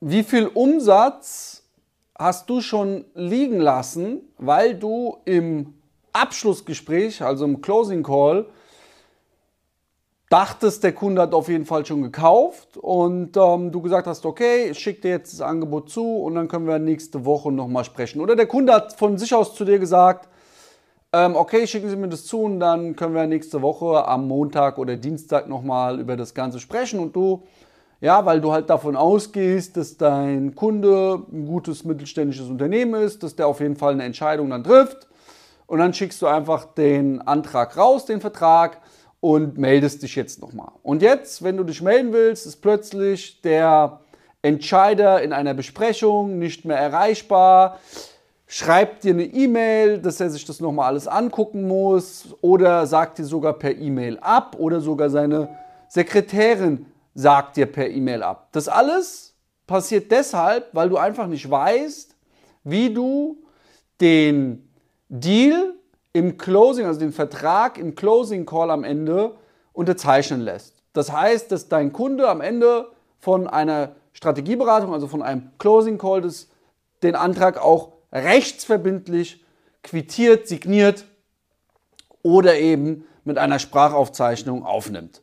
wie viel Umsatz hast du schon liegen lassen, weil du im Abschlussgespräch, also im Closing Call, dachtest, der Kunde hat auf jeden Fall schon gekauft und ähm, du gesagt hast, okay, ich schicke dir jetzt das Angebot zu und dann können wir nächste Woche nochmal sprechen. Oder der Kunde hat von sich aus zu dir gesagt, ähm, okay, schicken Sie mir das zu und dann können wir nächste Woche am Montag oder Dienstag nochmal über das Ganze sprechen und du, ja, weil du halt davon ausgehst, dass dein Kunde ein gutes mittelständisches Unternehmen ist, dass der auf jeden Fall eine Entscheidung dann trifft und dann schickst du einfach den Antrag raus, den Vertrag und meldest dich jetzt nochmal. Und jetzt, wenn du dich melden willst, ist plötzlich der Entscheider in einer Besprechung nicht mehr erreichbar, schreibt dir eine E-Mail, dass er sich das nochmal alles angucken muss oder sagt dir sogar per E-Mail ab oder sogar seine Sekretärin sagt dir per E-Mail ab. Das alles passiert deshalb, weil du einfach nicht weißt, wie du den Deal im Closing, also den Vertrag im Closing Call am Ende unterzeichnen lässt. Das heißt, dass dein Kunde am Ende von einer Strategieberatung, also von einem Closing Call, das, den Antrag auch rechtsverbindlich quittiert, signiert oder eben mit einer Sprachaufzeichnung aufnimmt.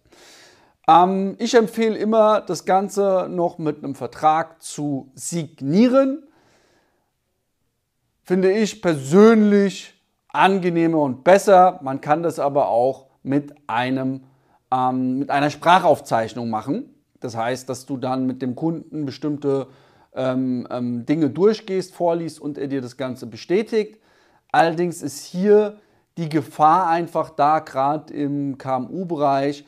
Ähm, ich empfehle immer, das Ganze noch mit einem Vertrag zu signieren. Finde ich persönlich angenehmer und besser. Man kann das aber auch mit, einem, ähm, mit einer Sprachaufzeichnung machen. Das heißt, dass du dann mit dem Kunden bestimmte ähm, ähm, Dinge durchgehst, vorliest und er dir das Ganze bestätigt. Allerdings ist hier die Gefahr einfach da, gerade im KMU-Bereich,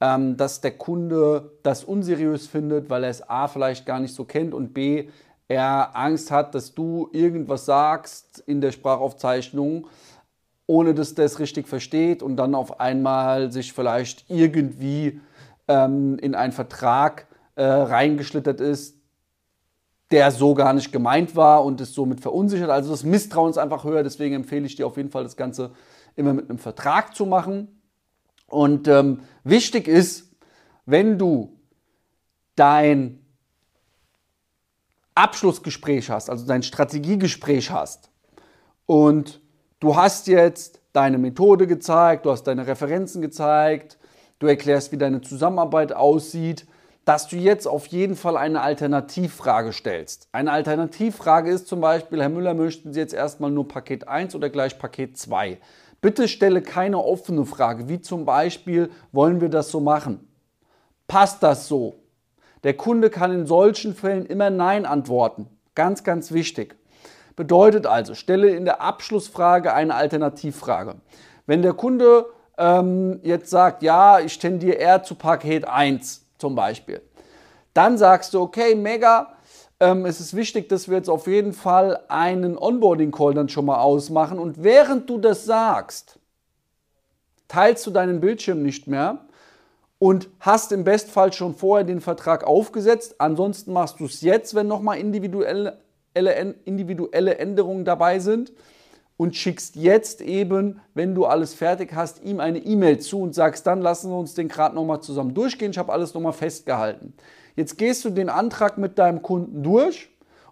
ähm, dass der Kunde das unseriös findet, weil er es A vielleicht gar nicht so kennt und B er Angst hat, dass du irgendwas sagst in der Sprachaufzeichnung, ohne dass der es richtig versteht und dann auf einmal sich vielleicht irgendwie ähm, in einen Vertrag äh, reingeschlittert ist, der so gar nicht gemeint war und es somit verunsichert. Also das Misstrauen ist einfach höher, deswegen empfehle ich dir auf jeden Fall das Ganze immer mit einem Vertrag zu machen. Und ähm, wichtig ist, wenn du dein Abschlussgespräch hast, also dein Strategiegespräch hast und du hast jetzt deine Methode gezeigt, du hast deine Referenzen gezeigt, du erklärst, wie deine Zusammenarbeit aussieht, dass du jetzt auf jeden Fall eine Alternativfrage stellst. Eine Alternativfrage ist zum Beispiel, Herr Müller, möchten Sie jetzt erstmal nur Paket 1 oder gleich Paket 2? Bitte stelle keine offene Frage, wie zum Beispiel, wollen wir das so machen? Passt das so? Der Kunde kann in solchen Fällen immer Nein antworten. Ganz, ganz wichtig. Bedeutet also, stelle in der Abschlussfrage eine Alternativfrage. Wenn der Kunde ähm, jetzt sagt, ja, ich tendiere eher zu Paket 1 zum Beispiel, dann sagst du, okay, mega, ähm, es ist wichtig, dass wir jetzt auf jeden Fall einen Onboarding-Call dann schon mal ausmachen. Und während du das sagst, teilst du deinen Bildschirm nicht mehr, und hast im Bestfall schon vorher den Vertrag aufgesetzt. Ansonsten machst du es jetzt, wenn nochmal individuelle, individuelle Änderungen dabei sind und schickst jetzt eben, wenn du alles fertig hast, ihm eine E-Mail zu und sagst, dann lassen wir uns den gerade nochmal zusammen durchgehen. Ich habe alles nochmal festgehalten. Jetzt gehst du den Antrag mit deinem Kunden durch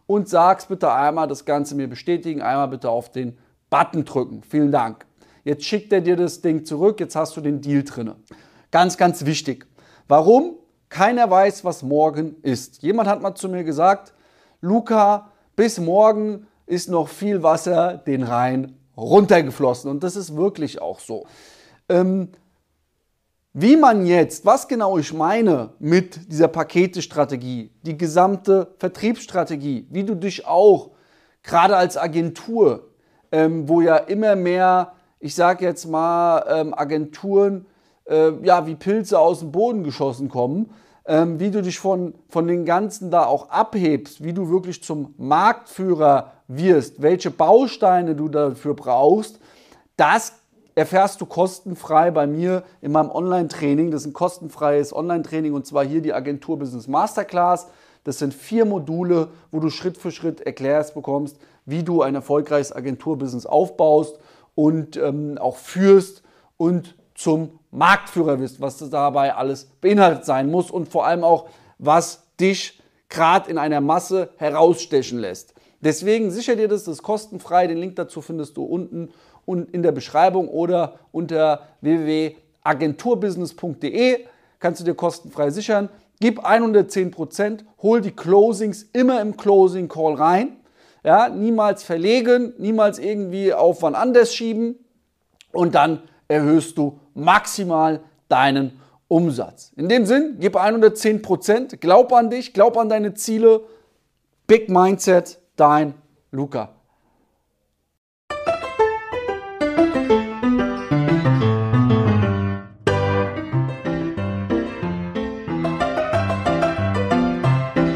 und sagst bitte einmal das Ganze mir bestätigen, einmal bitte auf den Button drücken. Vielen Dank. Jetzt schickt er dir das Ding zurück, jetzt hast du den Deal drinne. Ganz, ganz wichtig. Warum? Keiner weiß, was morgen ist. Jemand hat mal zu mir gesagt, Luca, bis morgen ist noch viel Wasser den Rhein runtergeflossen. Und das ist wirklich auch so. Ähm, wie man jetzt, was genau ich meine mit dieser Paketestrategie, die gesamte Vertriebsstrategie, wie du dich auch gerade als Agentur, ähm, wo ja immer mehr, ich sage jetzt mal, ähm, Agenturen äh, ja, wie Pilze aus dem Boden geschossen kommen, ähm, wie du dich von, von den Ganzen da auch abhebst, wie du wirklich zum Marktführer wirst, welche Bausteine du dafür brauchst, das erfährst du kostenfrei bei mir in meinem Online-Training. Das ist ein kostenfreies Online-Training und zwar hier die Agentur Business Masterclass. Das sind vier Module, wo du Schritt für Schritt erklärst bekommst, wie du ein erfolgreiches Agenturbusiness aufbaust und ähm, auch führst und zum Marktführer bist, was dabei alles beinhaltet sein muss und vor allem auch, was dich gerade in einer Masse herausstechen lässt. Deswegen sicher dir das, das ist kostenfrei. Den Link dazu findest du unten und in der Beschreibung oder unter www.agenturbusiness.de kannst du dir kostenfrei sichern. Gib 110%, hol die Closings immer im Closing Call rein. Ja, niemals verlegen, niemals irgendwie auf wann anders schieben und dann erhöhst du maximal deinen Umsatz. In dem Sinn, gib 110%, glaub an dich, glaub an deine Ziele. Big Mindset, dein Luca.